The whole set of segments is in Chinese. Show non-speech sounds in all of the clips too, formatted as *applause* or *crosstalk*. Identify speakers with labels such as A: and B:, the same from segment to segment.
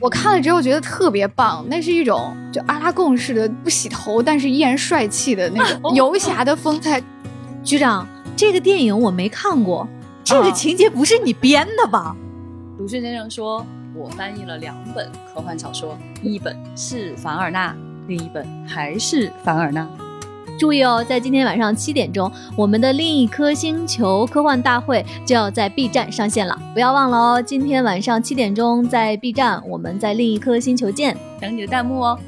A: 我看了之后觉得特别棒，那是一种就阿拉贡式的不洗头但是依然帅气的那种游侠的风采。
B: 局长，这个电影我没看过，这个情节不是你编的吧？
C: 鲁迅先生说，我翻译了两本科幻小说，一本是凡尔纳，另一本还是凡尔纳。
B: 注意哦，在今天晚上七点钟，我们的另一颗星球科幻大会就要在 B 站上线了，不要忘了哦。今天晚上七点钟在 B 站，我们在另一颗星球见，
C: 等你的弹幕哦。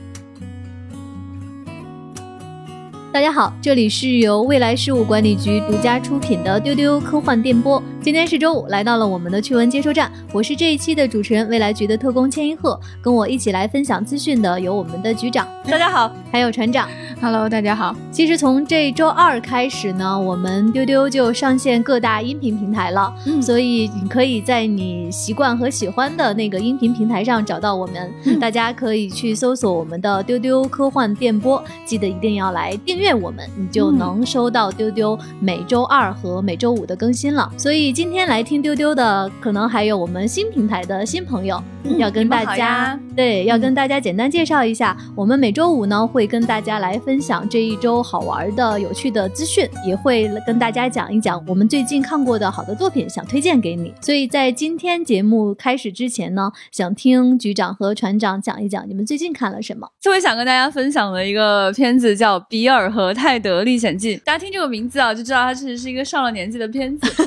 B: 大家好，这里是由未来事务管理局独家出品的丢丢科幻电波。今天是周五，来到了我们的趣闻接收站，我是这一期的主持人，未来局的特工千一鹤。跟我一起来分享资讯的有我们的局长，
C: 大家好，
B: 还有船长。
A: Hello，大家好。
B: 其实从这周二开始呢，我们丢丢就上线各大音频平台了，嗯，所以你可以在你习惯和喜欢的那个音频平台上找到我们。大家可以去搜索我们的丢丢科幻电波，记得一定要来订阅我们，你就能收到丢丢每周二和每周五的更新了。所以今天来听丢丢的，可能还有我们新平台的新朋友，要跟大家对，要跟大家简单介绍一下，我们每周五呢会跟大家来分。分享这一周好玩的、有趣的资讯，也会跟大家讲一讲我们最近看过的好的作品，想推荐给你。所以在今天节目开始之前呢，想听局长和船长讲一讲你们最近看了什么。
C: 特别想跟大家分享的一个片子叫《比尔和泰德历险记》，大家听这个名字啊，就知道它其实是一个上了年纪的片子。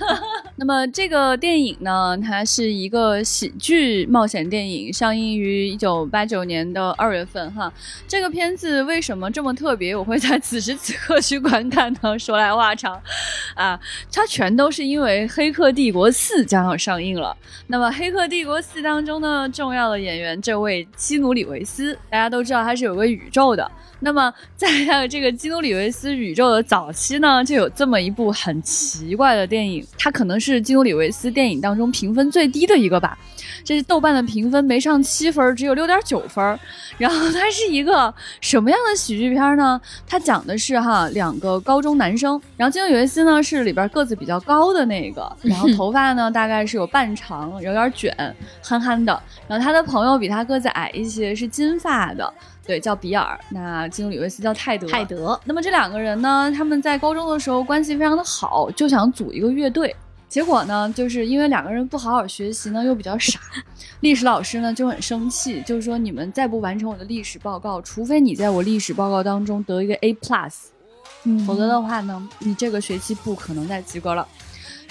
C: 哈 *laughs* 哈那么这个电影呢，它是一个喜剧冒险电影，上映于一九八九年的二月份。哈，这个片子为什么这么特别？我会在此时此刻去观看呢？说来话长，啊，它全都是因为《黑客帝国四》将要上映了。那么《黑客帝国四》当中呢，重要的演员这位基努里维斯，大家都知道他是有个宇宙的。那么，在他的这个基努里维斯宇宙的早期呢，就有这么一部很奇怪的电影，它可能是基努里维斯电影当中评分最低的一个吧。这是豆瓣的评分没上七分，只有六点九分。然后它是一个什么样的喜剧片呢？它讲的是哈两个高中男生，然后基努里维斯呢是里边个子比较高的那个，然后头发呢大概是有半长，有点卷，憨憨的。然后他的朋友比他个子矮一些，是金发的。对，叫比尔。那基努里维斯叫泰德。
B: 泰德。
C: 那么这两个人呢，他们在高中的时候关系非常的好，就想组一个乐队。结果呢，就是因为两个人不好好学习呢，又比较傻，历史老师呢就很生气，就是说你们再不完成我的历史报告，除非你在我历史报告当中得一个 A plus，否则的话呢，你这个学期不可能再及格了。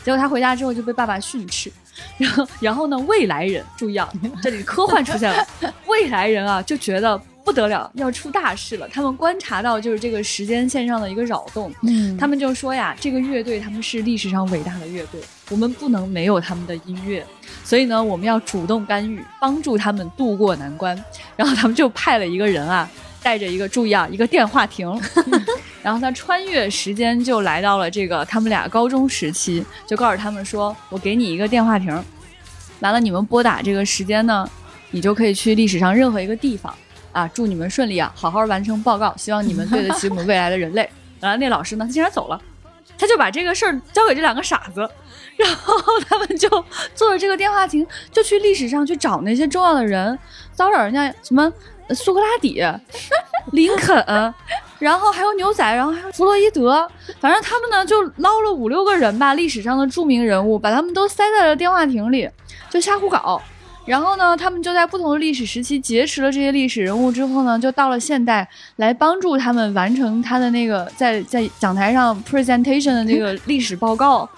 C: 结果他回家之后就被爸爸训斥，然后然后呢，未来人注意啊，这里科幻出现了，未来人啊就觉得。不得了，要出大事了！他们观察到就是这个时间线上的一个扰动，嗯，他们就说呀，这个乐队他们是历史上伟大的乐队，我们不能没有他们的音乐，所以呢，我们要主动干预，帮助他们渡过难关。然后他们就派了一个人啊，带着一个注意啊，一个电话亭，*laughs* 然后他穿越时间就来到了这个他们俩高中时期，就告诉他们说，我给你一个电话亭，完了你们拨打这个时间呢，你就可以去历史上任何一个地方。啊，祝你们顺利啊！好好完成报告，希望你们对得起我们未来的人类。然后，那老师呢？他竟然走了，他就把这个事儿交给这两个傻子，然后他们就坐着这个电话亭，就去历史上去找那些重要的人，骚扰人家什么苏格拉底、*laughs* 林肯，然后还有牛仔，然后还有弗洛伊德，反正他们呢就捞了五六个人吧，历史上的著名人物，把他们都塞在了电话亭里，就瞎胡搞。然后呢，他们就在不同的历史时期劫持了这些历史人物之后呢，就到了现代来帮助他们完成他的那个在在讲台上 presentation 的那个历史报告，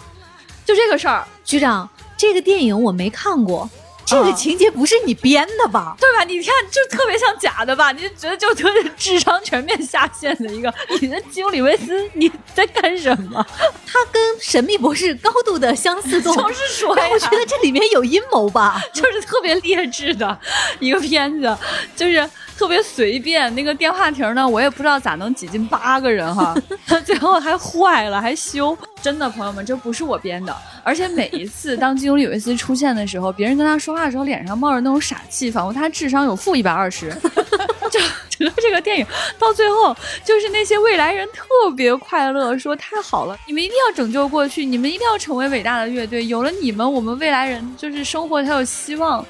C: 就这个事儿。
B: 局长，这个电影我没看过。这个情节不是你编的吧？
C: 对吧？你看，就特别像假的吧？你就觉得就特别智商全面下线的一个。你的基努里维斯，你在干什么？
B: 他跟神秘博士高度的相似度，
C: 就是说，
B: 我觉得这里面有阴谋吧？
C: 就是特别劣质的一个片子，就是特别随便。那个电话亭呢，我也不知道咋能挤进八个人哈，*laughs* 最后还坏了，还修。真的，朋友们，这不是我编的。而且每一次当基努里维斯出现的时候，别人跟他说话的时候，脸上冒着那种傻气，仿佛他智商有负一百二十。*laughs* 就整个这个电影到最后，就是那些未来人特别快乐，说太好了，你们一定要拯救过去，你们一定要成为伟大的乐队，有了你们，我们未来人就是生活才有希望。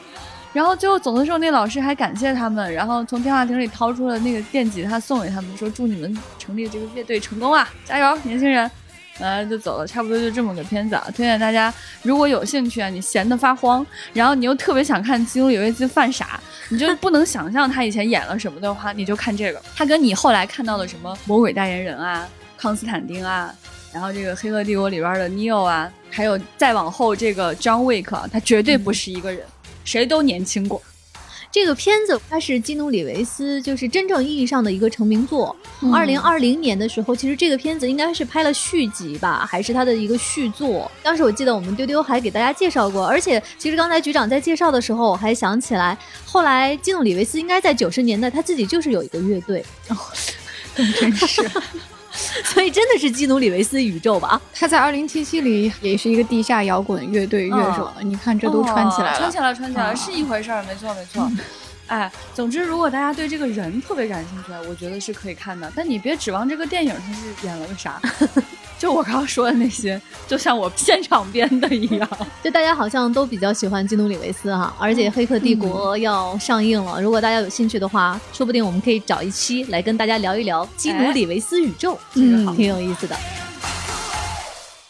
C: 然后最后走的时候，那老师还感谢他们，然后从电话亭里掏出了那个电吉他送给他们，说祝你们成立这个乐队成功啊，加油，年轻人！呃，就走了，差不多就这么个片子啊。推荐大家，如果有兴趣啊，你闲得发慌，然后你又特别想看基努里维斯犯傻，你就不能想象他以前演了什么的话，你就看这个。他跟你后来看到的什么魔鬼代言人啊、康斯坦丁啊，然后这个黑客帝国里边的 Neo 啊，还有再往后这个 John Wick，他绝对不是一个人，谁都年轻过。
B: 这个片子它是基努里维斯就是真正意义上的一个成名作。二零二零年的时候，其实这个片子应该是拍了续集吧，还是他的一个续作。当时我记得我们丢丢还给大家介绍过，而且其实刚才局长在介绍的时候，我还想起来，后来基努里维斯应该在九十年代他自己就是有一个乐队。
A: 哦，*laughs* 真是。*laughs*
B: 所以真的是基努里维斯宇宙吧？
A: 他在二零七七里也是一个地下摇滚乐队乐手。你看这都穿起来了，
C: 穿起来，穿起来是一回事儿，没错，没错。哎，总之，如果大家对这个人特别感兴趣，我觉得是可以看的。但你别指望这个电影他是演了个啥。*laughs* 就我刚刚说的那些，*laughs* 就像我现场编的一样。*laughs*
B: 就大家好像都比较喜欢基努里维斯哈，而且《黑客帝国》要上映了。如果大家有兴趣的话，说不定我们可以找一期来跟大家聊一聊基努里维斯宇宙，嗯，挺有意思的。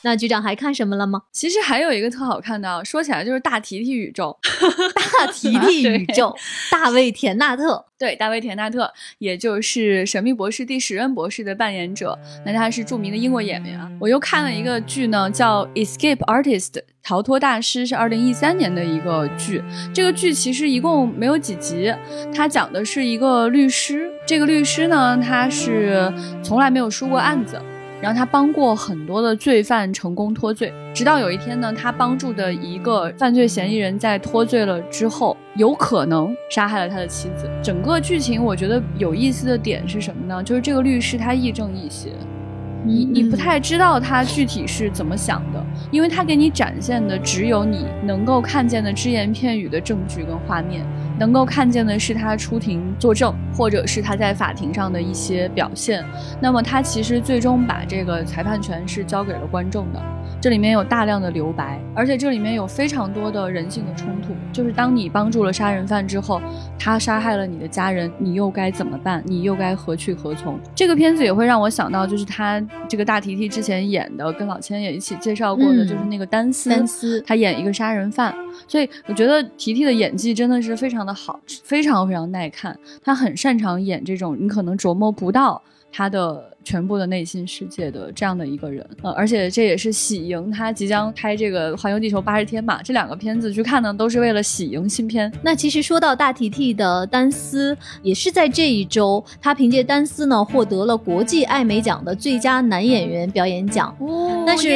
B: 那局长还看什么了吗？
C: 其实还有一个特好看的，说起来就是大提提宇宙，*laughs*
B: 大提提宇宙，大卫田纳特，
C: 对，大卫田纳特，也就是《神秘博士》第十任博士的扮演者，那他是著名的英国演员啊。我又看了一个剧呢，叫《Escape Artist》，逃脱大师，是二零一三年的一个剧。这个剧其实一共没有几集，它讲的是一个律师，这个律师呢，他是从来没有输过案子。然后他帮过很多的罪犯成功脱罪，直到有一天呢，他帮助的一个犯罪嫌疑人在脱罪了之后，有可能杀害了他的妻子。整个剧情我觉得有意思的点是什么呢？就是这个律师他亦正亦邪，你你不太知道他具体是怎么想的，因为他给你展现的只有你能够看见的只言片语的证据跟画面。能够看见的是他出庭作证，或者是他在法庭上的一些表现。那么他其实最终把这个裁判权是交给了观众的。这里面有大量的留白，而且这里面有非常多的人性的冲突。就是当你帮助了杀人犯之后，他杀害了你的家人，你又该怎么办？你又该何去何从？这个片子也会让我想到，就是他这个大提提之前演的，跟老千也一起介绍过的，就是那个丹斯，
B: 丹斯
C: 他演一个杀人犯。所以我觉得提提的演技真的是非常的好，非常非常耐看。他很擅长演这种你可能琢磨不到他的。全部的内心世界的这样的一个人，呃，而且这也是喜迎他即将拍这个《环游地球八十天》嘛，这两个片子去看呢，都是为了喜迎新片。
B: 那其实说到大提提的丹斯，也是在这一周，他凭借丹斯呢获得了国际艾美奖的最佳男演员表演奖。哦但是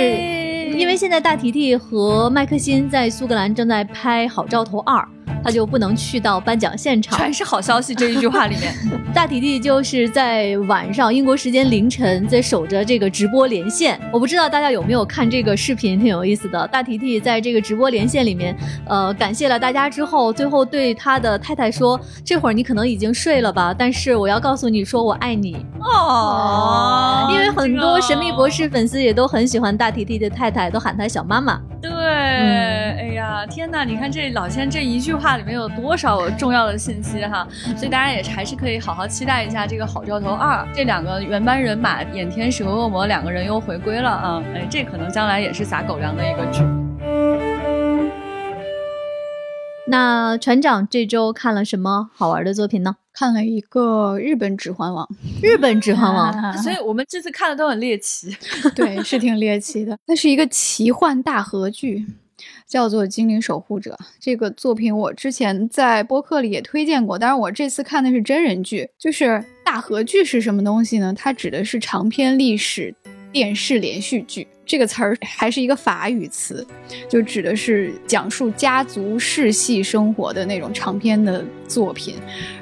B: 因为现在大提提和麦克辛在苏格兰正在拍《好兆头二》。他就不能去到颁奖现场，
C: 全是好消息。这一句话里面，*laughs*
B: 大提提就是在晚上英国时间凌晨在守着这个直播连线。我不知道大家有没有看这个视频，挺有意思的。大提提在这个直播连线里面，呃，感谢了大家之后，最后对他的太太说：“这会儿你可能已经睡了吧，但是我要告诉你说我爱你。*laughs* ”哦，因为很多神秘博士粉丝也都很喜欢大提提的太太，都喊他小妈妈。
C: 对，哎呀，天哪！你看这老千这一句话里面有多少重要的信息哈，所以大家也还是可以好好期待一下这个《好兆头二》，这两个原班人马演天使和恶魔两个人又回归了啊！哎，这可能将来也是撒狗粮的一个剧。
B: 那船长这周看了什么好玩的作品呢？
A: 看了一个日本《指环王》，
B: 日本《指环王》，*laughs*
C: 所以我们这次看的都很猎奇，*laughs* *laughs*
A: 对，是挺猎奇的。那是一个奇幻大合剧，叫做《精灵守护者》。这个作品我之前在播客里也推荐过，但是我这次看的是真人剧。就是大合剧是什么东西呢？它指的是长篇历史电视连续剧。这个词儿还是一个法语词，就指的是讲述家族世系生活的那种长篇的作品。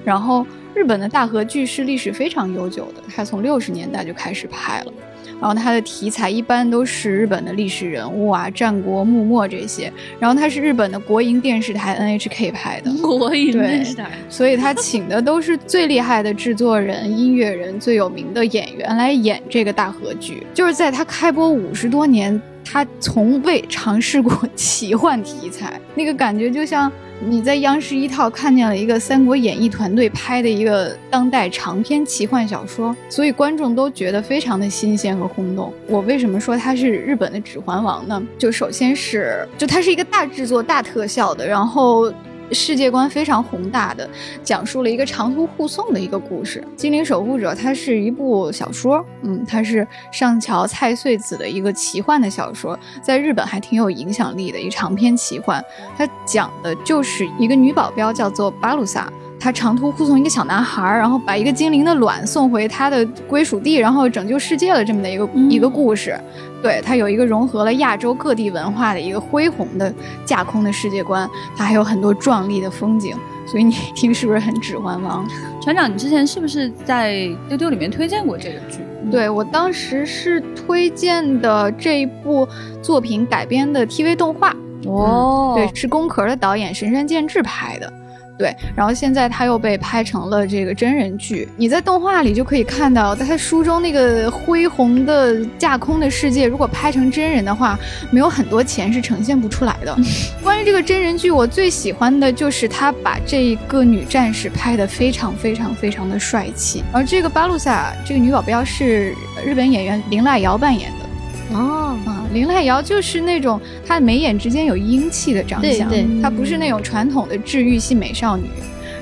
A: 然后，日本的大河剧是历史非常悠久的，它从六十年代就开始拍了。然后它的题材一般都是日本的历史人物啊、战国幕末这些。然后它是日本的国营电视台 NHK 拍的，
B: 国营电视台，
A: 所以他请的都是最厉害的制作人、*laughs* 音乐人、最有名的演员来演这个大合剧。就是在他开播五十多年他从未尝试过 *laughs* 奇幻题材，那个感觉就像你在央视一套看见了一个《三国演义》团队拍的一个当代长篇奇幻小说，所以观众都觉得非常的新鲜和轰动。我为什么说它是日本的《指环王》呢？就首先是，就它是一个大制作、大特效的，然后。世界观非常宏大的，讲述了一个长途护送的一个故事。《精灵守护者》它是一部小说，嗯，它是上桥菜穗子的一个奇幻的小说，在日本还挺有影响力的一长篇奇幻。它讲的就是一个女保镖叫做巴鲁萨。他长途护送一个小男孩，然后把一个精灵的卵送回他的归属地，然后拯救世界了这么的一个一个故事。对它有一个融合了亚洲各地文化的一个恢宏的架空的世界观，它还有很多壮丽的风景。所以你听是不是很指环王？*laughs*
C: 船长，你之前是不是在丢丢里面推荐过这个剧？
A: 对我当时是推荐的这一部作品改编的 TV 动画。
C: 哦，
A: 对，是宫壳的导演神山健治拍的。对，然后现在他又被拍成了这个真人剧。你在动画里就可以看到，在他书中那个恢宏的架空的世界，如果拍成真人的话，没有很多钱是呈现不出来的。*laughs* 关于这个真人剧，我最喜欢的就是他把这个女战士拍得非常非常非常的帅气。而这个巴鲁萨这个女保镖是日本演员林濑遥扮演的。
B: 哦
A: 啊，林濑遥就是那种她眉眼之间有英气的长相，她不是那种传统的治愈系美少女。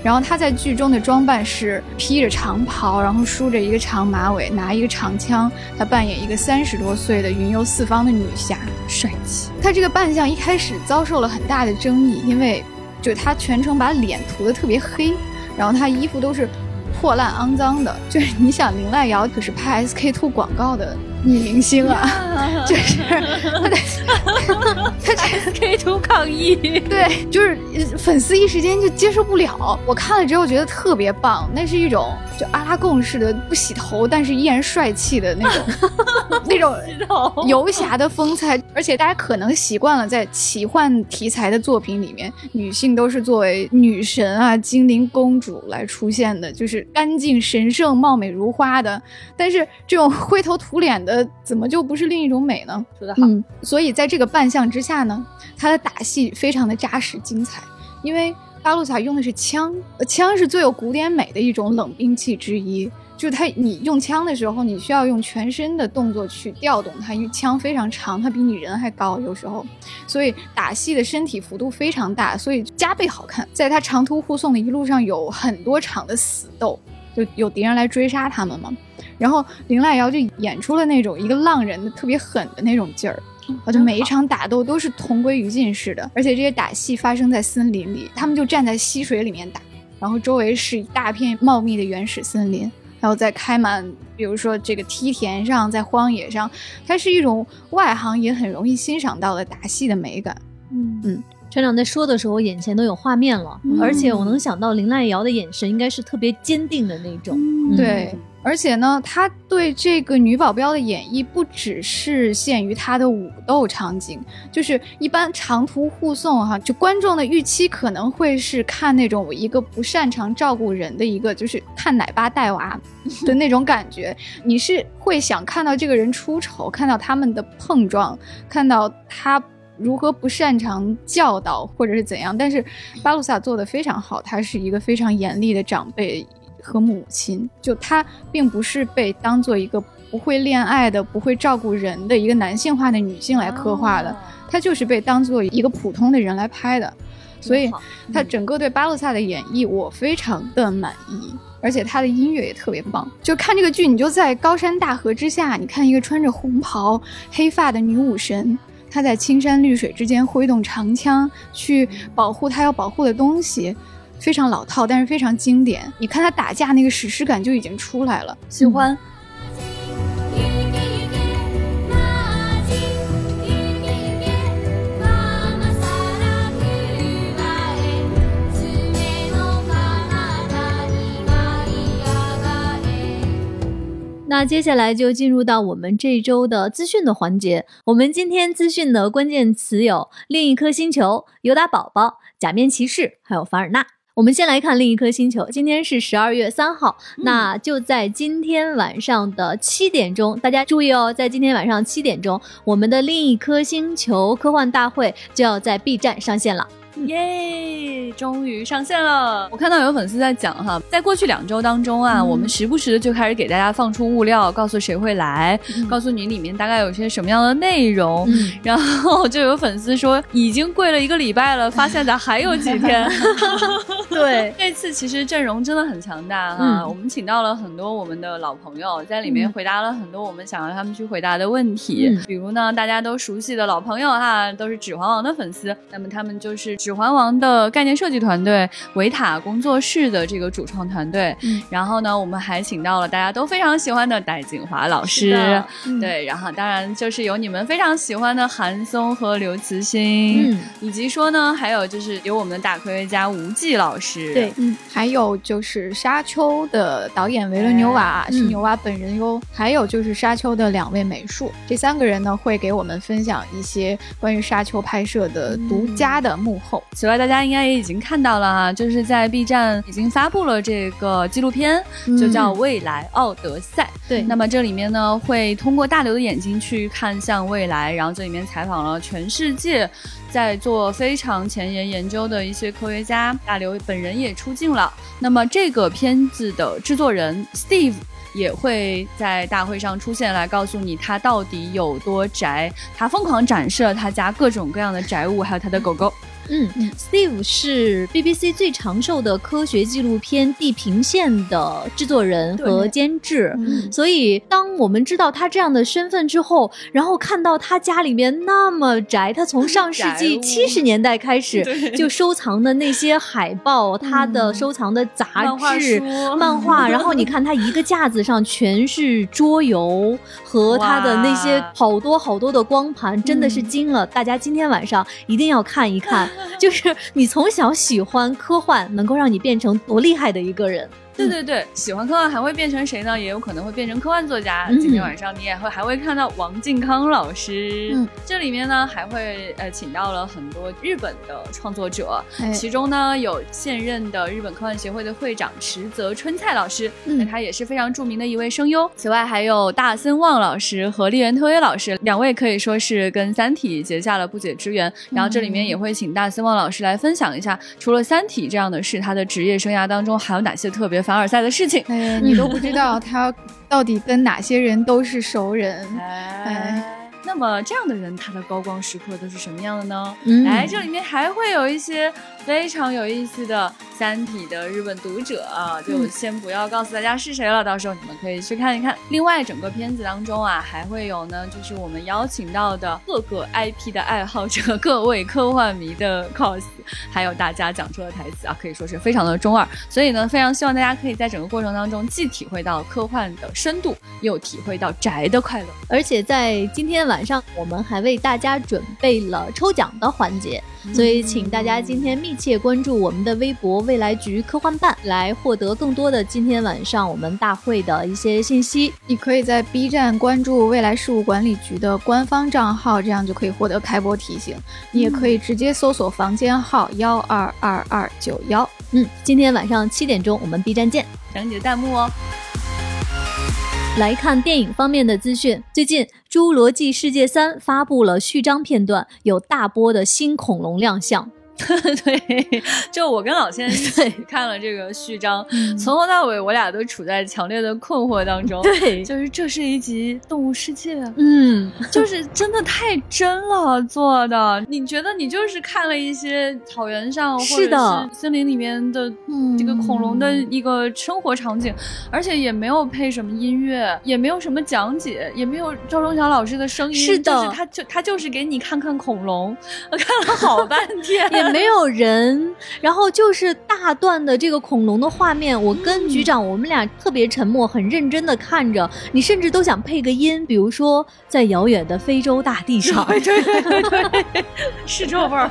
A: 然后她在剧中的装扮是披着长袍，然后梳着一个长马尾，拿一个长枪。她扮演一个三十多岁的云游四方的女侠，帅气。她这个扮相一开始遭受了很大的争议，因为就她全程把脸涂得特别黑，然后她衣服都是破烂肮脏的。就是你想，林濑遥可是拍 SK two 广告的。女明星啊，*laughs* 就是他在 *laughs*
B: K 图抗议，
A: 对，就是粉丝一时间就接受不了。我看了之后觉得特别棒，那是一种就阿拉贡式的不洗头，但是依然帅气的那种 *laughs* 那种游侠的风采。而且大家可能习惯了在奇幻题材的作品里面，女性都是作为女神啊、精灵公主来出现的，就是干净神圣、貌美如花的。但是这种灰头土脸的。呃，怎么就不是另一种美呢？
C: 说得好。
A: 所以在这个扮相之下呢，他的打戏非常的扎实精彩。因为巴鲁萨用的是枪，枪是最有古典美的一种冷兵器之一。就是他，你用枪的时候，你需要用全身的动作去调动它，因为枪非常长，它比你人还高，有时候，所以打戏的身体幅度非常大，所以加倍好看。在他长途护送的一路上，有很多场的死斗，就有敌人来追杀他们嘛。然后林濑遥就演出了那种一个浪人的特别狠的那种劲儿，而且每一场打斗都是同归于尽似的，而且这些打戏发生在森林里，他们就站在溪水里面打，然后周围是一大片茂密的原始森林，然后在开满，比如说这个梯田上，在荒野上，它是一种外行也很容易欣赏到的打戏的美感。
B: 嗯。嗯，船长在说的时候，我眼前都有画面了，而且我能想到林濑遥的眼神应该是特别坚定的那种，
A: 对。而且呢，他对这个女保镖的演绎不只是限于他的武斗场景，就是一般长途护送哈，就观众的预期可能会是看那种一个不擅长照顾人的一个，就是看奶爸带娃的那种感觉。你是会想看到这个人出丑，看到他们的碰撞，看到他如何不擅长教导或者是怎样。但是巴鲁萨做的非常好，他是一个非常严厉的长辈。和母亲，就她并不是被当做一个不会恋爱的、不会照顾人的一个男性化的女性来刻画的，她就是被当做一个普通的人来拍的。所以，她整个对巴洛萨的演绎我非常的满意，而且她的音乐也特别棒。就看这个剧，你就在高山大河之下，你看一个穿着红袍、黑发的女武神，她在青山绿水之间挥动长枪去保护她要保护的东西。非常老套，但是非常经典。你看他打架那个史诗感就已经出来了，
C: 喜欢。
B: 那接下来就进入到我们这周的资讯的环节。我们今天资讯的关键词有：另一颗星球、尤达宝宝、假面骑士，还有凡尔纳。我们先来看另一颗星球。今天是十二月三号，那就在今天晚上的七点钟，大家注意哦，在今天晚上七点钟，我们的另一颗星球科幻大会就要在 B 站上线了。
C: 耶！终于上线了。我看到有粉丝在讲哈，在过去两周当中啊，我们时不时的就开始给大家放出物料，告诉谁会来，告诉你里面大概有些什么样的内容。然后就有粉丝说，已经跪了一个礼拜了，发现咋还有几天？*laughs*
B: 对，
C: 这次其实阵容真的很强大哈。我们请到了很多我们的老朋友，在里面回答了很多我们想让他们去回答的问题。比如呢，大家都熟悉的老朋友哈，都是《指环王》的粉丝，那么他们就是《指环王》的概念设计团队维塔工作室的这个主创团队。然后呢，我们还请到了大家都非常喜欢的戴景华老师，对，然后当然就是有你们非常喜欢的韩松和刘慈欣，以及说呢，还有就是有我们的大科学家吴忌老师。
B: 对，
A: 嗯，还有就是《沙丘》的导演维伦纽瓦是纽瓦本人哟，还有就是《沙丘》的两位美术，这三个人呢会给我们分享一些关于《沙丘》拍摄的独家的幕后。
C: 此外，大家应该也已经看到了哈，就是在 B 站已经发布了这个纪录片，就叫《未来奥德赛》。
B: 对，
C: 那么这里面呢会通过大刘的眼睛去看向未来，然后这里面采访了全世界。在做非常前沿研究的一些科学家，大刘本人也出镜了。那么这个片子的制作人 Steve 也会在大会上出现，来告诉你他到底有多宅。他疯狂展示了他家各种各样的宅物，还有他的狗狗。
B: 嗯，Steve 是 BBC 最长寿的科学纪录片《地平线》的制作人和监制，所以当我们知道他这样的身份之后，然后看到他家里面那么宅，他从上世纪七十年代开始就收藏的那些海报，他的收藏的杂志、漫画，*laughs* 然后你看他一个架子上全是桌游和他的那些好多好多的光盘，真的是惊了！大家今天晚上一定要看一看。就是你从小喜欢科幻，能够让你变成多厉害的一个人。
C: 对对对，喜欢科幻还会变成谁呢？也有可能会变成科幻作家。今天晚上你也会还会看到王靖康老师。嗯，这里面呢还会呃请到了很多日本的创作者，其中呢有现任的日本科幻协会的会长池泽春菜老师，那他也是非常著名的一位声优。此外还有大森望老师和立原特约老师，两位可以说是跟《三体》结下了不解之缘。然后这里面也会请大森望老师来分享一下，除了《三体》这样的事，他的职业生涯当中还有哪些特别。凡尔赛的事情，
A: 哎，你都不知道他到底跟哪些人都是熟人，*laughs*
C: 哎。那么这样的人，他的高光时刻都是什么样的呢？哎，这里面还会有一些非常有意思的《三体》的日本读者啊，就先不要告诉大家是谁了，到时候你们可以去看一看。另外，整个片子当中啊，还会有呢，就是我们邀请到的各个 IP 的爱好者、各位科幻迷的 cos，还有大家讲出的台词啊，可以说是非常的中二。所以呢，非常希望大家可以在整个过程当中，既体会到科幻的深度，又体会到宅的快乐。
B: 而且在今天。晚上我们还为大家准备了抽奖的环节，所以请大家今天密切关注我们的微博“未来局科幻办”，来获得更多的今天晚上我们大会的一些信息。
A: 你可以在 B 站关注未来事务管理局的官方账号，这样就可以获得开播提醒。你也可以直接搜索房间号幺二二二九幺。
B: 嗯，今天晚上七点钟我们 B 站见，
C: 等你的弹幕哦。
B: 来看电影方面的资讯，最近《侏罗纪世界三》发布了序章片段，有大波的新恐龙亮相。*laughs*
C: 对，就我跟老千一起看了这个序章，从头到尾我俩都处在强烈的困惑当中。
B: 对，
C: 就是这是一集动物世界，
B: 嗯，
C: 就是真的太真了做的。你觉得你就是看了一些草原上或者是森林里面的这个恐龙的一个生活场景，而且也没有配什么音乐，也没有什么讲解，也没有赵忠祥老师的声音，
B: 是的，
C: 他就他就是给你看看恐龙，我 *laughs* 看了好半天。
B: 没有人，然后就是大段的这个恐龙的画面。我跟局长，我们俩特别沉默，很认真的看着。你甚至都想配个音，比如说在遥远的非洲大地上，
C: 对 *laughs* 对对，是这味儿，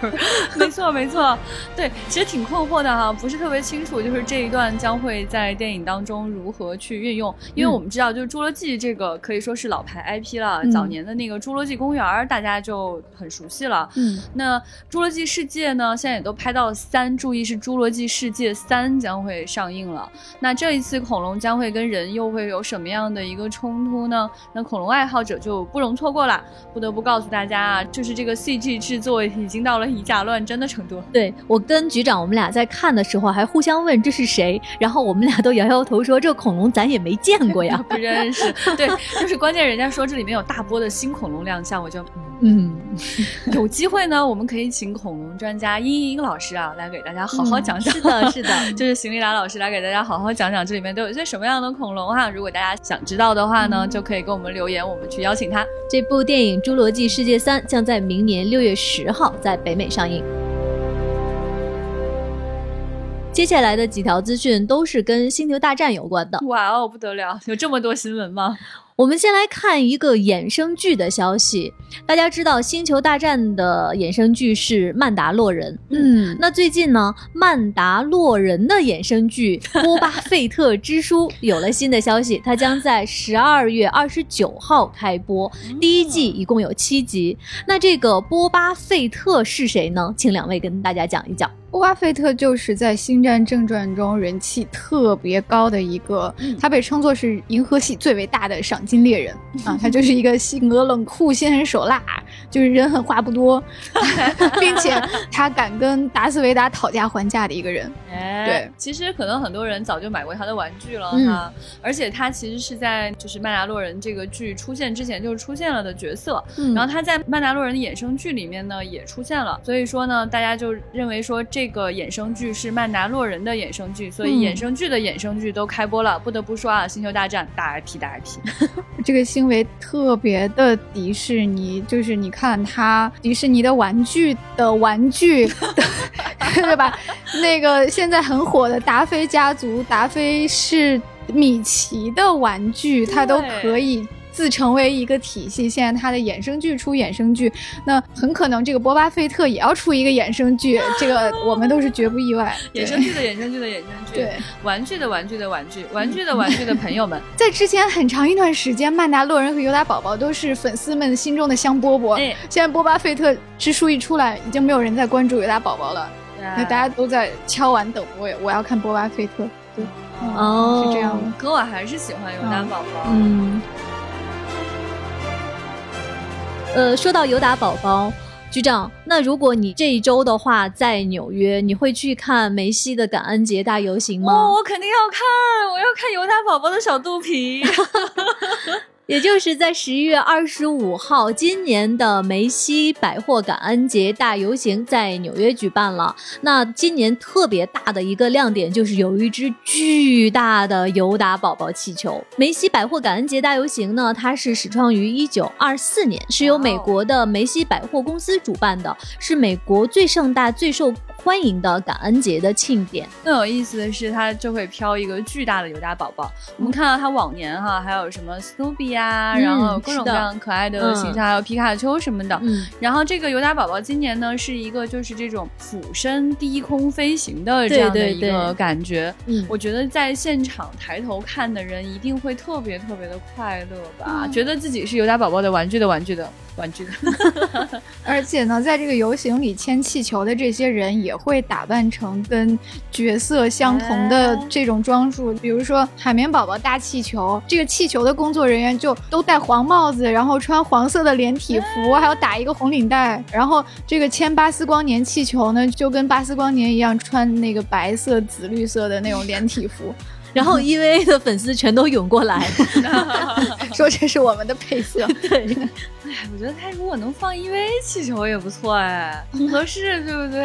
C: 没错没错。对，其实挺困惑的哈，不是特别清楚，就是这一段将会在电影当中如何去运用。因为我们知道，就是《侏罗纪》这个可以说是老牌 IP 了，早年的那个《侏罗纪公园》大家就很熟悉了。嗯，那《侏罗纪世界》呢？呢，现在也都拍到三，注意是《侏罗纪世界三》将会上映了。那这一次恐龙将会跟人又会有什么样的一个冲突呢？那恐龙爱好者就不容错过了。不得不告诉大家啊，就是这个 CG 制作已经到了以假乱真的程度。
B: 对我跟局长，我们俩在看的时候还互相问这是谁，然后我们俩都摇摇头说这恐龙咱也没见过呀，*laughs*
C: 不认识。对，就是关键人家说这里面有大波的新恐龙亮相，我就。
B: 嗯，
C: 有机会呢，我们可以请恐龙专家英英老师啊，来给大家好好讲讲。
B: 是的，*laughs* 是的，
C: 就是邢丽达老师来给大家好好讲讲这里面都有些什么样的恐龙哈。如果大家想知道的话呢，就可以给我们留言，我们去邀请他。
B: 这部电影《侏罗纪世界三》将在明年六月十号在北美上映。接下来的几条资讯都是跟《星球大战》有关的。
C: 哇哦，不得了，有这么多新闻吗？
B: 我们先来看一个衍生剧的消息。大家知道《星球大战》的衍生剧是《曼达洛人》。
A: 嗯，
B: 那最近呢，《曼达洛人》的衍生剧《*laughs* 波巴费特之书》有了新的消息，它将在十二月二十九号开播。第一季一共有七集。那这个波巴费特是谁呢？请两位跟大家讲一讲。
A: 波巴费特就是在《星战正传》中人气特别高的一个，他被称作是银河系最伟大的赏金猎人 *laughs* 啊，他就是一个性格冷酷、心狠手辣，就是人狠话不多，*laughs* 并且他敢跟达斯维达讨价还价的一个人。哎对，
C: 其实可能很多人早就买过他的玩具了哈，而且他其实是在就是《曼达洛人》这个剧出现之前就出现了的角色，然后他在《曼达洛人》的衍生剧里面呢也出现了，所以说呢，大家就认为说这。这个衍生剧是曼达洛人的衍生剧，所以衍生剧的衍生剧都开播了。不得不说啊，星球大战大 IP 大 IP，*laughs*
A: 这个行为特别的迪士尼，就是你看它迪士尼的玩具的玩具，*laughs* 对吧？那个现在很火的达菲家族，达菲是米奇的玩具，它都可以。自成为一个体系，现在它的衍生剧出衍生剧，那很可能这个波巴费特也要出一个衍生剧，这个我们都是绝不意外。*laughs*
C: 衍生剧的衍生剧的衍生剧，
A: 对，
C: 玩具的玩具的玩具，玩具的玩具的朋友们，*laughs*
A: 在之前很长一段时间，曼达洛人和尤达宝宝都是粉丝们心中的香饽饽。哎，现在波巴费特之书一出来，已经没有人在关注尤达宝宝了，那大家都在敲碗等我，我要看波巴菲特。对，哦，是这样的。
C: 可我还是喜欢尤达宝宝。
B: 嗯。呃，说到尤达宝宝，局长，那如果你这一周的话在纽约，你会去看梅西的感恩节大游行吗？
C: 我肯定要看，我要看尤达宝宝的小肚皮。*laughs*
B: 也就是在十一月二十五号，今年的梅西百货感恩节大游行在纽约举办了。那今年特别大的一个亮点就是有一只巨大的尤达宝宝气球。梅西百货感恩节大游行呢，它是始创于一九二四年，是由美国的梅西百货公司主办的，是美国最盛大、最受。欢迎的感恩节的庆典，
C: 更有意思的是，它就会飘一个巨大的尤达宝宝。我们看到它往年哈，还有什么 Snoopy 啊，然后各种各样可爱的形象，还有皮卡丘什么的。嗯，然后这个尤达宝宝今年呢，是一个就是这种俯身低空飞行的这样的一个感觉。嗯，我觉得在现场抬头看的人一定会特别特别的快乐吧，觉得自己是尤达宝宝的玩具的玩具的。玩具，*laughs*
A: 而且呢，在这个游行里牵气球的这些人也会打扮成跟角色相同的这种装束，比如说海绵宝宝搭气球，这个气球的工作人员就都戴黄帽子，然后穿黄色的连体服，还要打一个红领带，然后这个牵巴斯光年气球呢，就跟巴斯光年一样穿那个白色、紫绿色的那种连体服。
B: 然后 EVA 的粉丝全都涌过来，*laughs*
A: 说这是我们的配色。*laughs*
B: 对，
C: 哎，我觉得他如果能放 EVA 气球也不错哎，很合适，对不对？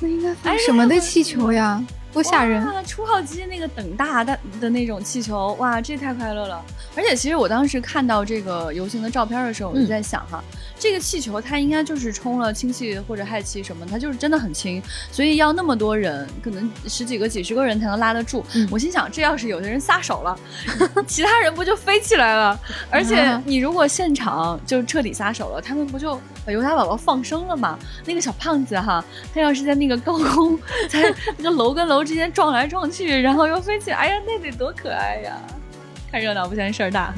A: 那应该放什么的气球呀？多吓人！
C: 初号机那个等大的的那种气球，哇，这太快乐了！而且其实我当时看到这个游行的照片的时候，我就在想哈。这个气球它应该就是充了氢气或者氦气什么，它就是真的很轻，所以要那么多人，可能十几个、几十个人才能拉得住。我心想，这要是有的人撒手了，*laughs* 其他人不就飞起来了？而且你如果现场就彻底撒手了，他们不就把尤达宝宝放生了吗？那个小胖子哈，他要是在那个高空，*laughs* 在那个楼跟楼之间撞来撞去，然后又飞起，哎呀，那得多可爱呀！看热闹不嫌事儿大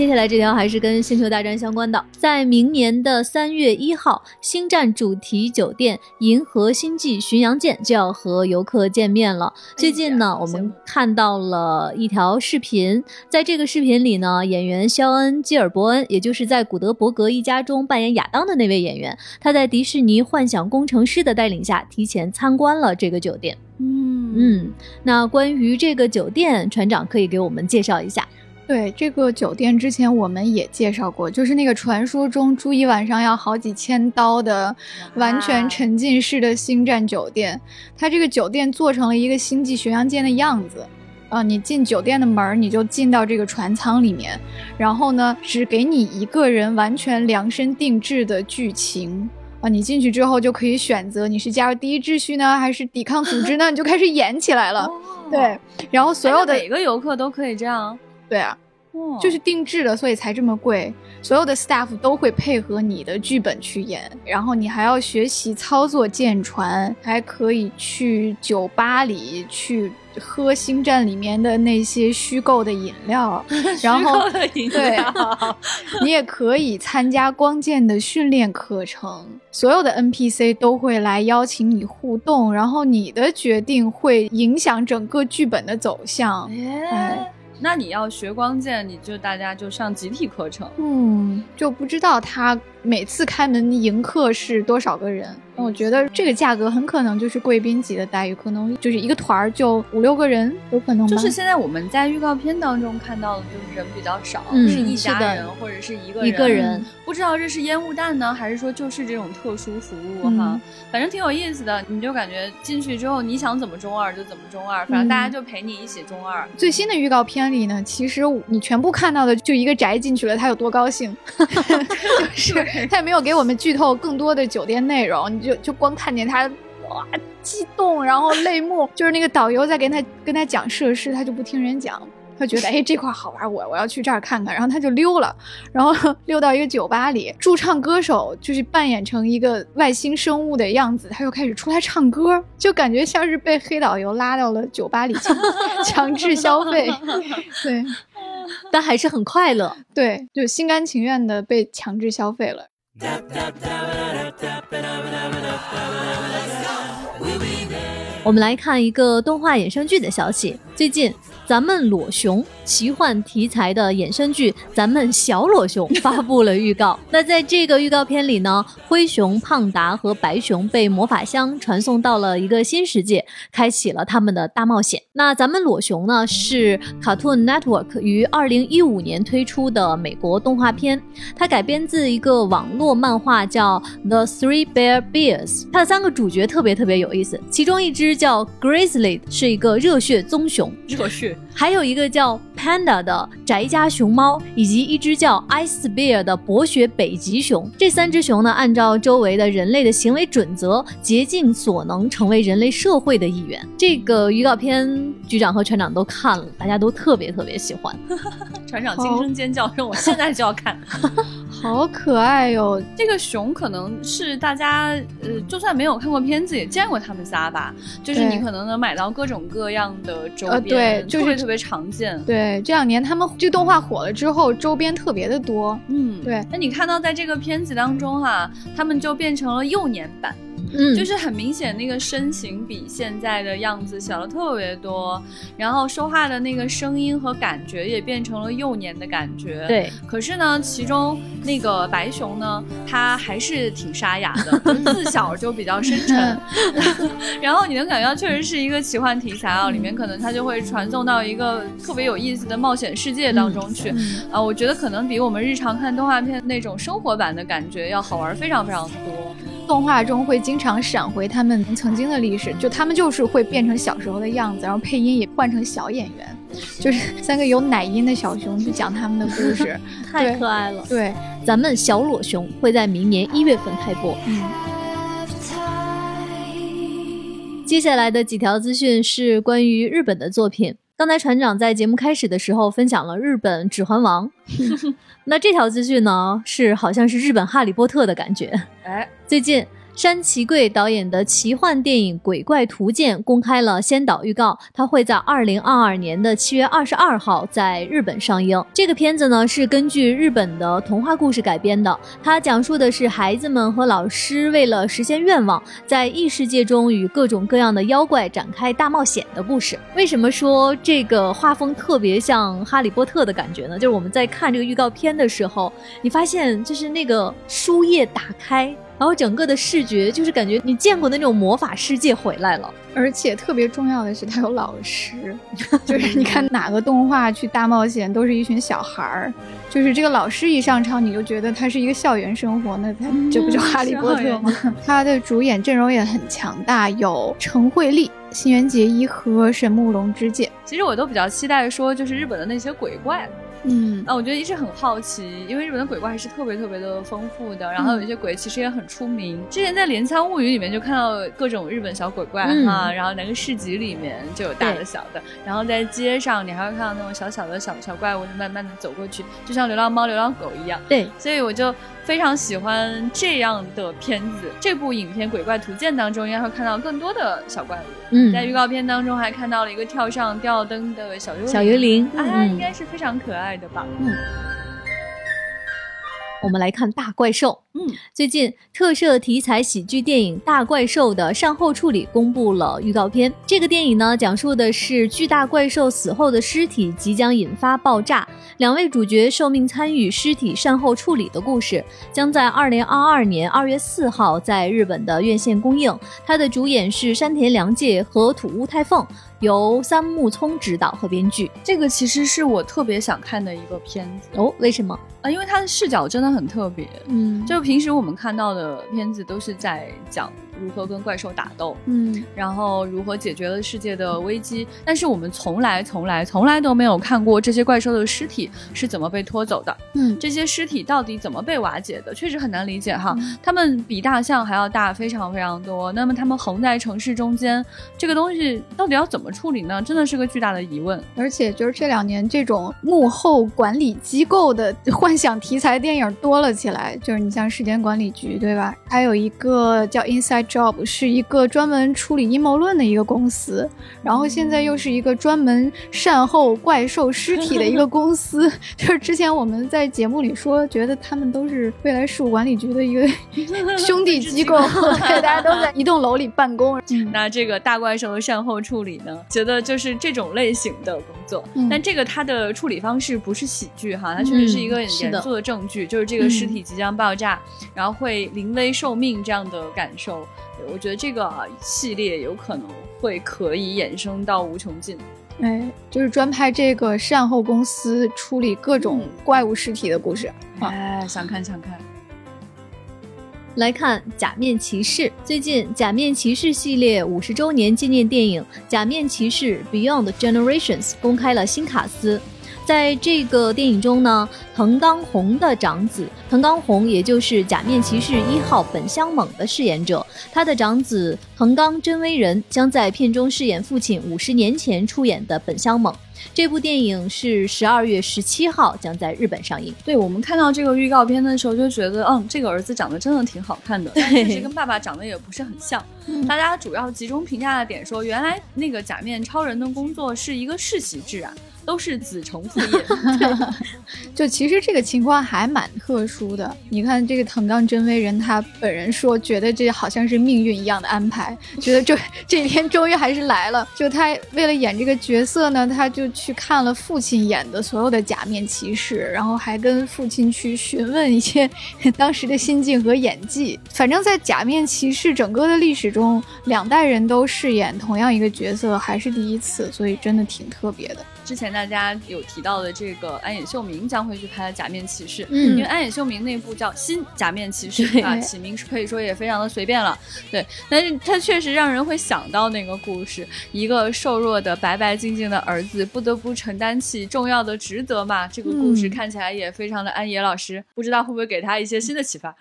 B: 接下来这条还是跟星球大战相关的，在明年的三月一号，星战主题酒店银河星际巡洋舰就要和游客见面了。最近呢，我们看到了一条视频，在这个视频里呢，演员肖恩·基尔伯恩，也就是在古德伯格一家中扮演亚当的那位演员，他在迪士尼幻想工程师的带领下，提前参观了这个酒店。
C: 嗯
B: 嗯，那关于这个酒店，船长可以给我们介绍一下。
A: 对这个酒店，之前我们也介绍过，就是那个传说中住一晚上要好几千刀的完全沉浸式的星战酒店。它这个酒店做成了一个星际巡洋舰的样子，啊，你进酒店的门，你就进到这个船舱里面，然后呢，只给你一个人完全量身定制的剧情。啊，你进去之后就可以选择你是加入第一秩序呢，还是抵抗组织呢？你就开始演起来了。对，然后所有的
C: 每个游客都可以这样。
A: 对啊，就是定制的，所以才这么贵。所有的 staff 都会配合你的剧本去演，然后你还要学习操作舰船，还可以去酒吧里去喝星战里面的那些虚构的饮料，*laughs* 然后对，你也可以参加光剑的训练课程。所有的 NPC 都会来邀请你互动，然后你的决定会影响整个剧本的走向。哎。
C: 那你要学光剑，你就大家就上集体课程。
A: 嗯，就不知道他每次开门迎客是多少个人。那我觉得这个价格很可能就是贵宾级的待遇，可能就是一个团儿就五六个人，有可能。
C: 就是现在我们在预告片当中看到的，就是人比较少，是一家人或者是一个人。
B: 一个人，
C: 不知道这是烟雾弹呢，还是说就是这种特殊服务哈？反正挺有意思的，你就感觉进去之后，你想怎么中二就怎么中二，反正大家就陪你一起中二。
A: 最新的预告片里呢，其实你全部看到的就一个宅进去了，他有多高兴，*laughs* 就是他也没有给我们剧透更多的酒店内容，你就。就光看见他哇激动，然后泪目，就是那个导游在跟他跟他讲设施，他就不听人讲，他觉得哎这块好玩，我我要去这儿看看，然后他就溜了，然后 *laughs* 溜到一个酒吧里，驻唱歌手就是扮演成一个外星生物的样子，他又开始出来唱歌，就感觉像是被黑导游拉到了酒吧里强 *laughs* 强制消费，*laughs* 对，
B: 但还是很快乐，
A: 对，就心甘情愿的被强制消费了。
B: 我们来看一个动画衍生剧的消息，最近。咱们裸熊奇幻题材的衍生剧《咱们小裸熊》发布了预告。*laughs* 那在这个预告片里呢，灰熊胖达和白熊被魔法箱传送到了一个新世界，开启了他们的大冒险。那咱们裸熊呢，是 Cartoon Network 于二零一五年推出的美国动画片，它改编自一个网络漫画叫《The Three Bear Bears》。它的三个主角特别特别有意思，其中一只叫 Grizzly，是一个热血棕熊，
C: 热血。
B: 还有一个叫 Panda 的宅家熊猫，以及一只叫 Ice Bear 的博学北极熊。这三只熊呢，按照周围的人类的行为准则，竭尽所能成为人类社会的一员。这个预告片，局长和船长都看了，大家都特别特别喜欢。*laughs*
C: 船长惊声尖叫说：“我现在就要看。” *laughs*
A: 好可爱哟！
C: 这个熊可能是大家呃，就算没有看过片子，也见过他们仨吧。就是你可能能买到各种各样的周边，
A: 对，就是
C: 特别常见。
A: 对，这两年他们这个动画火了之后，周边特别的多。
C: 嗯，
A: 对。
C: 那你看到在这个片子当中哈，他们就变成了幼年版。
B: 嗯，
C: 就是很明显，那个身形比现在的样子小了特别多，然后说话的那个声音和感觉也变成了幼年的感觉。
B: 对，
C: 可是呢，其中那个白熊呢，它还是挺沙哑的，*laughs* 自小就比较深沉。*laughs* 然后你能感觉到，确实是一个奇幻题材啊，里面可能它就会传送到一个特别有意思的冒险世界当中去。啊，我觉得可能比我们日常看动画片那种生活版的感觉要好玩非常非常多。
A: 动画中会经常闪回他们曾经的历史，就他们就是会变成小时候的样子，然后配音也换成小演员，就是三个有奶音的小熊去讲他们的故事，*laughs*
B: 太可爱了。
A: 对，
B: 咱们小裸熊会在明年一月份开播。
A: 嗯。
B: 接下来的几条资讯是关于日本的作品。刚才船长在节目开始的时候分享了日本《指环王》，*laughs* 那这条资讯呢是好像是日本《哈利波特》的感觉。
C: 哎，
B: 最近。山崎贵导演的奇幻电影《鬼怪图鉴》公开了先导预告，它会在二零二二年的七月二十二号在日本上映。这个片子呢是根据日本的童话故事改编的，它讲述的是孩子们和老师为了实现愿望，在异世界中与各种各样的妖怪展开大冒险的故事。为什么说这个画风特别像《哈利波特》的感觉呢？就是我们在看这个预告片的时候，你发现就是那个书页打开。然后整个的视觉就是感觉你见过的那种魔法世界回来了，
A: 而且特别重要的是它有老师，*laughs* 就是你看哪个动画去大冒险都是一群小孩儿，就是这个老师一上场你就觉得他是一个校园生活，那他这不就哈利波特吗？*laughs* 他的主演阵容也很强大，有陈慧丽、新垣结衣和神木隆之介。
C: 其实我都比较期待说就是日本的那些鬼怪。
A: 嗯，
C: 啊，我觉得一直很好奇，因为日本的鬼怪还是特别特别的丰富的，然后有一些鬼其实也很出名。之前在《镰仓物语》里面就看到各种日本小鬼怪哈，然后那个市集里面就有大的小的，然后在街上你还会看到那种小小的小小怪物，就慢慢的走过去，就像流浪猫、流浪狗一样。
B: 对，
C: 所以我就非常喜欢这样的片子。这部影片《鬼怪图鉴》当中应该会看到更多的小怪物。嗯，在预告片当中还看到了一个跳上吊灯的小幽灵
B: 小幽灵，
C: 啊，应该是非常可爱。的吧，嗯，
B: 我们来看大怪兽。嗯，最近特摄题材喜剧电影《大怪兽》的善后处理公布了预告片。这个电影呢，讲述的是巨大怪兽死后的尸体即将引发爆炸，两位主角受命参与尸体善后处理的故事，将在二零二二年二月四号在日本的院线公映。它的主演是山田凉介和土屋太凤，由三木聪执导和编剧。
C: 这个其实是我特别想看的一个片子
B: 哦，为什么？
C: 啊，因为它的视角真的很特别，嗯，就平时我们看到的片子都是在讲。如何跟怪兽打斗？嗯，然后如何解决了世界的危机？但是我们从来、从来、从来都没有看过这些怪兽的尸体是怎么被拖走的。嗯，这些尸体到底怎么被瓦解的？确实很难理解哈。他们比大象还要大，非常非常多。那么他们横在城市中间，这个东西到底要怎么处理呢？真的是个巨大的疑问。
A: 而且就是这两年这种幕后管理机构的幻想题材电影多了起来，就是你像时间管理局，对吧？还有一个叫 Inside。Job 是一个专门处理阴谋论的一个公司，然后现在又是一个专门善后怪兽尸体的一个公司。*laughs* 就是之前我们在节目里说，觉得他们都是未来事务管理局的一个 *laughs* 兄弟机构，*laughs* 对，大家都在一栋楼里办公。
C: 那这个大怪兽的善后处理呢？觉得就是这种类型的工作，但这个它的处理方式不是喜剧哈，它确实是一个很严肃的证据，就是这个尸体即将爆炸，然后会临危受命这样的感受。我觉得这个系列有可能会可以衍生到无穷尽，
A: 哎，就是专拍这个善后公司处理各种怪物尸体的故事，
C: 哎，想看想看。
B: 来看《假面骑士》，最近《假面骑士》系列五十周年纪念电影《假面骑士 Beyond Generations》公开了新卡司。在这个电影中呢，藤冈弘的长子藤冈弘，也就是假面骑士一号本乡猛的饰演者，他的长子藤冈真威人将在片中饰演父亲五十年前出演的本乡猛。这部电影是十二月十七号将在日本上映。
C: 对我们看到这个预告片的时候，就觉得，嗯，这个儿子长得真的挺好看的，但是 *laughs* 跟爸爸长得也不是很像。大家主要集中评价的点说，原来那个假面超人的工作是一个世袭制啊。都是子承父业，*laughs*
A: 就其实这个情况还蛮特殊的。你看这个藤冈真威人，他本人说觉得这好像是命运一样的安排，觉得这这一天终于还是来了。就他为了演这个角色呢，他就去看了父亲演的所有的假面骑士，然后还跟父亲去询问一些当时的心境和演技。反正，在假面骑士整个的历史中，两代人都饰演同样一个角色还是第一次，所以真的挺特别的。
C: 之前大家有提到的这个安野秀明将会去拍《假面骑士》，嗯，因为安野秀明那部叫《新假面骑士》啊，起名是可以说也非常的随便了，对，但是他确实让人会想到那个故事，一个瘦弱的白白净净的儿子不得不承担起重要的职责嘛，这个故事看起来也非常的安野老师，不知道会不会给他一些新的启发。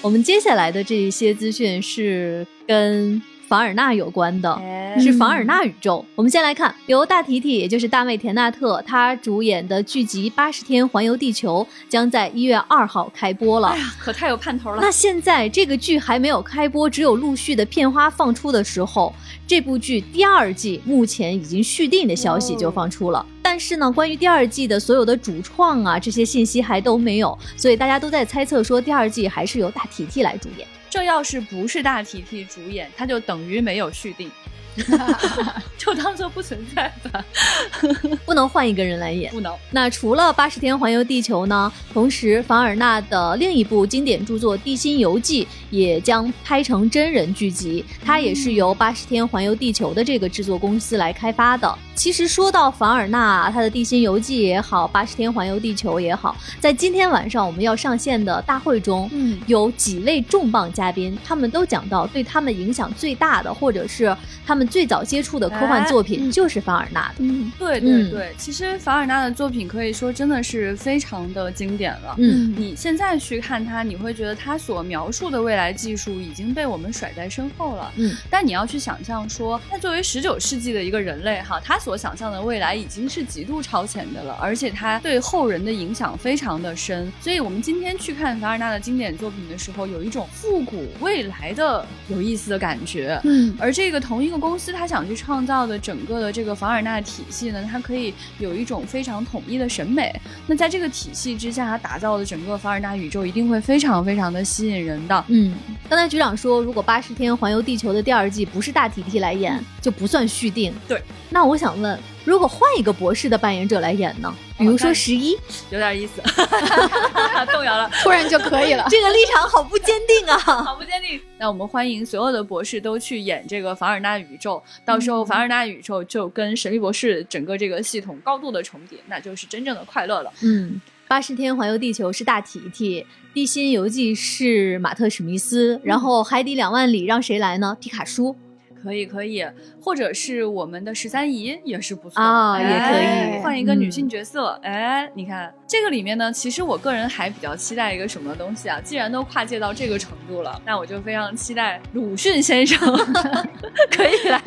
B: 我们接下来的这一些资讯是跟。凡尔纳有关的，是凡尔纳宇宙。我们先来看，由大提提，也就是大卫田纳特，他主演的剧集《八十天环游地球》将在一月二号开播了。哎
C: 呀，可太有盼头了！
B: 那现在这个剧还没有开播，只有陆续的片花放出的时候，这部剧第二季目前已经续订的消息就放出了。但是呢，关于第二季的所有的主创啊，这些信息还都没有，所以大家都在猜测说第二季还是由大提提来主演。
C: 这要是不是大提提主演，他就等于没有续订。*laughs* 就当做不存在吧，*laughs*
B: 不能换一个人来演，
C: 不能。
B: 那除了《八十天环游地球》呢？同时，凡尔纳的另一部经典著作《地心游记》也将拍成真人剧集，它也是由《八十天环游地球》的这个制作公司来开发的。其实说到凡尔纳，他的《地心游记》也好，《八十天环游地球》也好，在今天晚上我们要上线的大会中，嗯，有几位重磅嘉宾，他们都讲到对他们影响最大的，或者是他们。最早接触的科幻作品就是凡尔纳的，
C: 嗯，对对对，其实凡尔纳的作品可以说真的是非常的经典了。嗯，你现在去看他，你会觉得他所描述的未来技术已经被我们甩在身后了。嗯，但你要去想象说，他作为十九世纪的一个人类哈，他所想象的未来已经是极度超前的了，而且他对后人的影响非常的深。所以我们今天去看凡尔纳的经典作品的时候，有一种复古未来的有意思的感觉。嗯，而这个同一个公公司他想去创造的整个的这个凡尔纳体系呢，它可以有一种非常统一的审美。那在这个体系之下，它打造的整个凡尔纳宇宙一定会非常非常的吸引人的。
B: 嗯，刚才局长说，如果八十天环游地球的第二季不是大提提来演，就不算续订。
C: 对，
B: 那我想问。如果换一个博士的扮演者来演呢？比如说十一，
C: 有点意思，*laughs* 动摇了，
A: 突然就可以了。*laughs*
B: 这个立场好不坚定啊，*laughs*
C: 好不坚定。那我们欢迎所有的博士都去演这个凡尔纳宇宙，到时候凡尔纳宇宙就跟神秘博士整个这个系统高度的重叠，那就是真正的快乐了。
B: 嗯，八十天环游地球是大提提，地心游记是马特史密斯，然后海底两万里让谁来呢？皮卡叔。
C: 可以可以，或者是我们的十三姨也是不错
B: 啊，也可以
C: 换一个女性角色。哎，你看这个里面呢，其实我个人还比较期待一个什么东西啊？既然都跨界到这个程度了，那我就非常期待鲁迅先生 *laughs* 可以来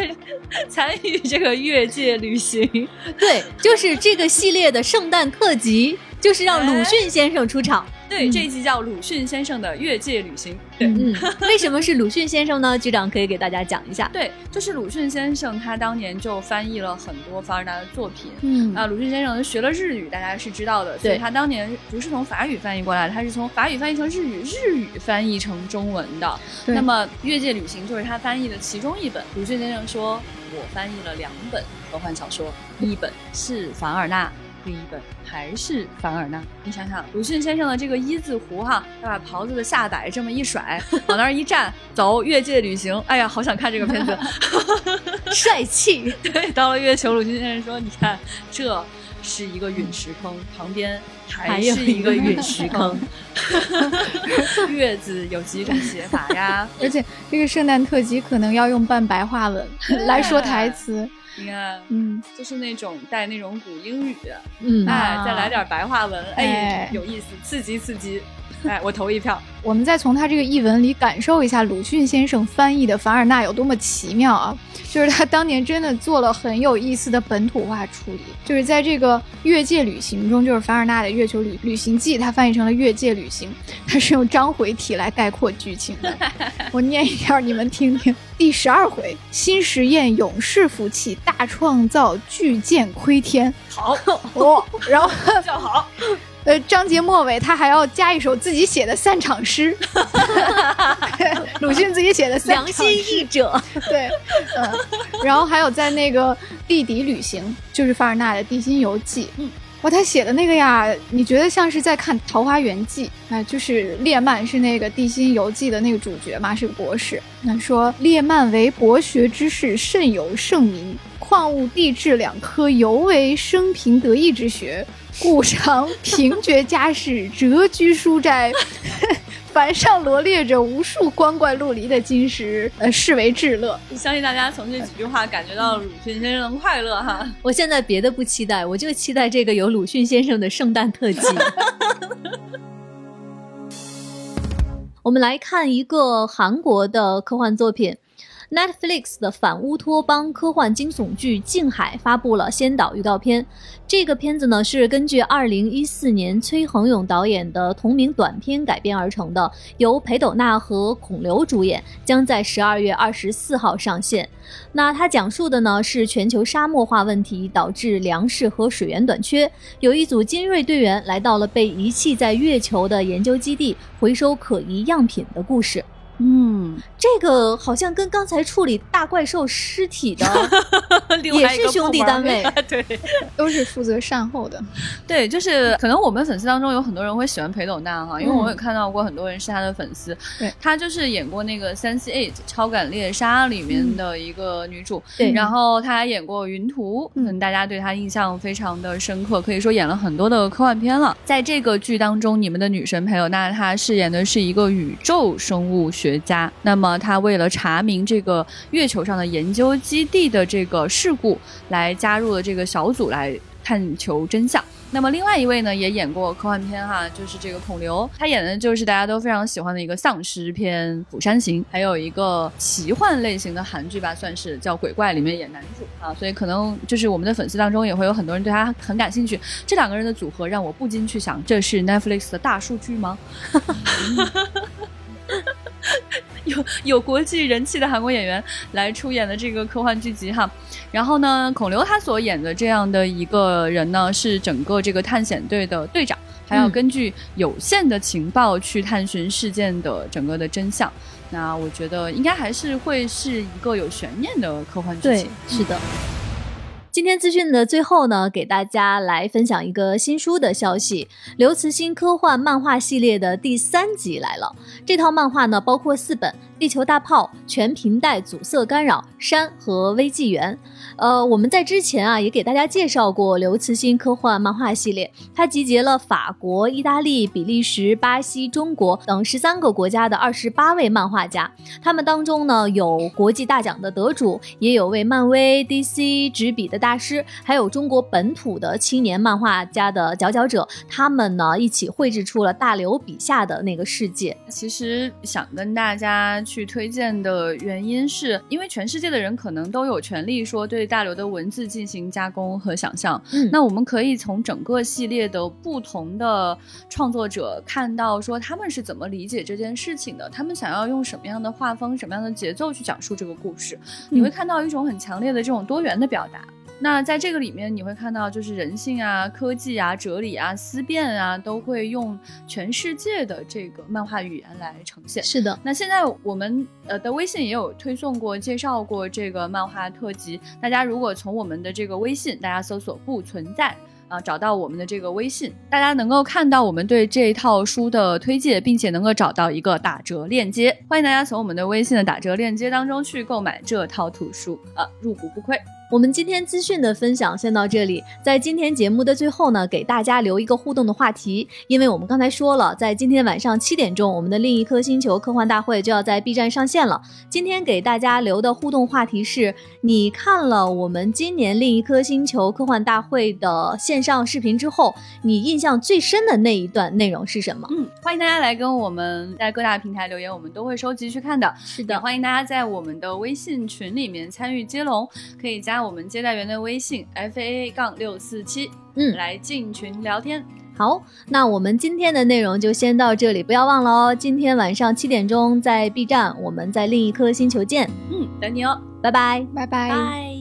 C: 参与这个越界旅行。
B: 对，就是这个系列的圣诞特辑，就是让鲁迅先生出场。
C: 对，这一集叫鲁迅先生的越界旅行。对，
B: 嗯，*laughs* 为什么是鲁迅先生呢？局长可以给大家讲一下。
C: 对，就是鲁迅先生，他当年就翻译了很多凡尔纳的作品。嗯啊，鲁迅先生学了日语，大家是知道的。所以他当年不是从法语翻译过来的，他是从法语翻译成日语，日语翻译成中文的。那么《越界旅行》就是他翻译的其中一本。鲁迅先生说：“我翻译了两本科幻小说，一本是凡尔纳。”另一本还是凡尔纳，你想想鲁迅先生的这个一字胡哈，他把袍子的下摆这么一甩，*laughs* 往那儿一站，走越界旅行。哎呀，好想看这个片子，*laughs* *laughs*
B: 帅气。
C: 对，到了月球，鲁迅先生说：“你看，这是一个陨石坑，旁边还是一个陨石坑。月字有几种写法呀？
A: 而且这个圣诞特辑可能要用半白话文来说台词。”
C: 你看，嗯，就是那种带那种古英语，嗯，哎，再来点白话文，哎，有意思，刺激刺激，哎，我投一票。*laughs*
A: 我们再从他这个译文里感受一下鲁迅先生翻译的凡尔纳有多么奇妙啊！就是他当年真的做了很有意思的本土化处理，就是在这个越界旅行中，就是凡尔纳的月球旅旅行记，他翻译成了越界旅行，他是用章回体来概括剧情的。我念一下，你们听听。第十二回，新实验勇士服气，大创造巨舰窥天。
C: 好，
A: 哦，然后 *laughs*
C: 叫好。
A: 呃，章节末尾他还要加一首自己写的散场诗，*laughs* *laughs* 鲁迅自己写的散场诗
B: 良心译者。*laughs*
A: 对，嗯，然后还有在那个地底旅行，就是凡尔纳的《地心游记》。嗯。哇，他写的那个呀，你觉得像是在看《桃花源记》？哎，就是列曼是那个《地心游记》的那个主角嘛，是个博士。那说列曼为博学之士，甚有盛名，矿物地质两科尤为生平得意之学，故常平绝家室，谪居书斋。*laughs* 凡上罗列着无数光怪陆离的金石，呃，视为至乐。
C: 相信大家从这几句话感觉到鲁迅先生的快乐哈。*laughs*
B: 我现在别的不期待，我就期待这个有鲁迅先生的圣诞特辑。*laughs* 我们来看一个韩国的科幻作品。Netflix 的反乌托邦科幻惊悚剧《静海》发布了先导预告片。这个片子呢是根据2014年崔恒勇导演的同名短片改编而成的，由裴斗娜和孔刘主演，将在12月24号上线。那它讲述的呢是全球沙漠化问题导致粮食和水源短缺，有一组精锐队员来到了被遗弃在月球的研究基地，回收可疑样品的故事。
C: 嗯，
B: 这个好像跟刚才处理大怪兽尸体的 *laughs* 也是兄弟单位，*laughs*
C: 对，
A: 都是负责善后的。
C: 对，就是可能我们粉丝当中有很多人会喜欢裴斗娜哈，因为我也看到过很多人是她的粉丝。
A: 对，
C: 他就是演过那个《三 C Eight 超感猎杀》里面的一个女主，
B: 对，
C: 然后她还演过《云图》，可能大家对她印象非常的深刻，可以说演了很多的科幻片了。在这个剧当中，你们的女神裴斗娜她饰演的是一个宇宙生物学。学家，那么他为了查明这个月球上的研究基地的这个事故，来加入了这个小组来探求真相。那么另外一位呢，也演过科幻片哈，就是这个孔刘，他演的就是大家都非常喜欢的一个丧尸片《釜山行》，还有一个奇幻类型的韩剧吧，算是叫《鬼怪》里面演男主啊，所以可能就是我们的粉丝当中也会有很多人对他很感兴趣。这两个人的组合让我不禁去想，这是 Netflix 的大数据吗？*laughs* *laughs* 有有国际人气的韩国演员来出演的这个科幻剧集哈，然后呢，孔刘他所演的这样的一个人呢，是整个这个探险队的队长，还要根据有限的情报去探寻事件的整个的真相。那我觉得应该还是会是一个有悬念的科幻剧
B: 集。是的。今天资讯的最后呢，给大家来分享一个新书的消息。刘慈欣科幻漫画系列的第三集来了。这套漫画呢，包括四本。地球大炮、全频带阻塞干扰、山和微纪元。呃，我们在之前啊也给大家介绍过刘慈欣科幻漫画系列，它集结了法国、意大利、比利时、巴西、中国等十三个国家的二十八位漫画家。他们当中呢有国际大奖的得主，也有为漫威、DC 执笔的大师，还有中国本土的青年漫画家的佼佼者。他们呢一起绘制出了大刘笔下的那个世界。
C: 其实想跟大家。去推荐的原因是因为全世界的人可能都有权利说对大刘的文字进行加工和想象。嗯，那我们可以从整个系列的不同的创作者看到说他们是怎么理解这件事情的，他们想要用什么样的画风、什么样的节奏去讲述这个故事。你会看到一种很强烈的这种多元的表达。那在这个里面，你会看到就是人性啊、科技啊、哲理啊、思辨啊，都会用全世界的这个漫画语言来呈现。
B: 是的，
C: 那现在我们呃的微信也有推送过、介绍过这个漫画特辑。大家如果从我们的这个微信，大家搜索“不存在”啊，找到我们的这个微信，大家能够看到我们对这套书的推介，并且能够找到一个打折链接。欢迎大家从我们的微信的打折链接当中去购买这套图书啊，入股不亏。
B: 我们今天资讯的分享先到这里，在今天节目的最后呢，给大家留一个互动的话题，因为我们刚才说了，在今天晚上七点钟，我们的另一颗星球科幻大会就要在 B 站上线了。今天给大家留的互动话题是：你看了我们今年另一颗星球科幻大会的线上视频之后，你印象最深的那一段内容是什么？
C: 嗯，欢迎大家来跟我们在各大平台留言，我们都会收集去看的。
B: 是的，
C: 欢迎大家在我们的微信群里面参与接龙，可以加。我们接待员的微信 f a a 杠六四七，
B: 嗯，
C: 来进群聊天。
B: 好，那我们今天的内容就先到这里，不要忘了哦，今天晚上七点钟在 B 站，我们在另一颗星球见。
C: 嗯，等你哦，
B: 拜拜，
A: 拜拜。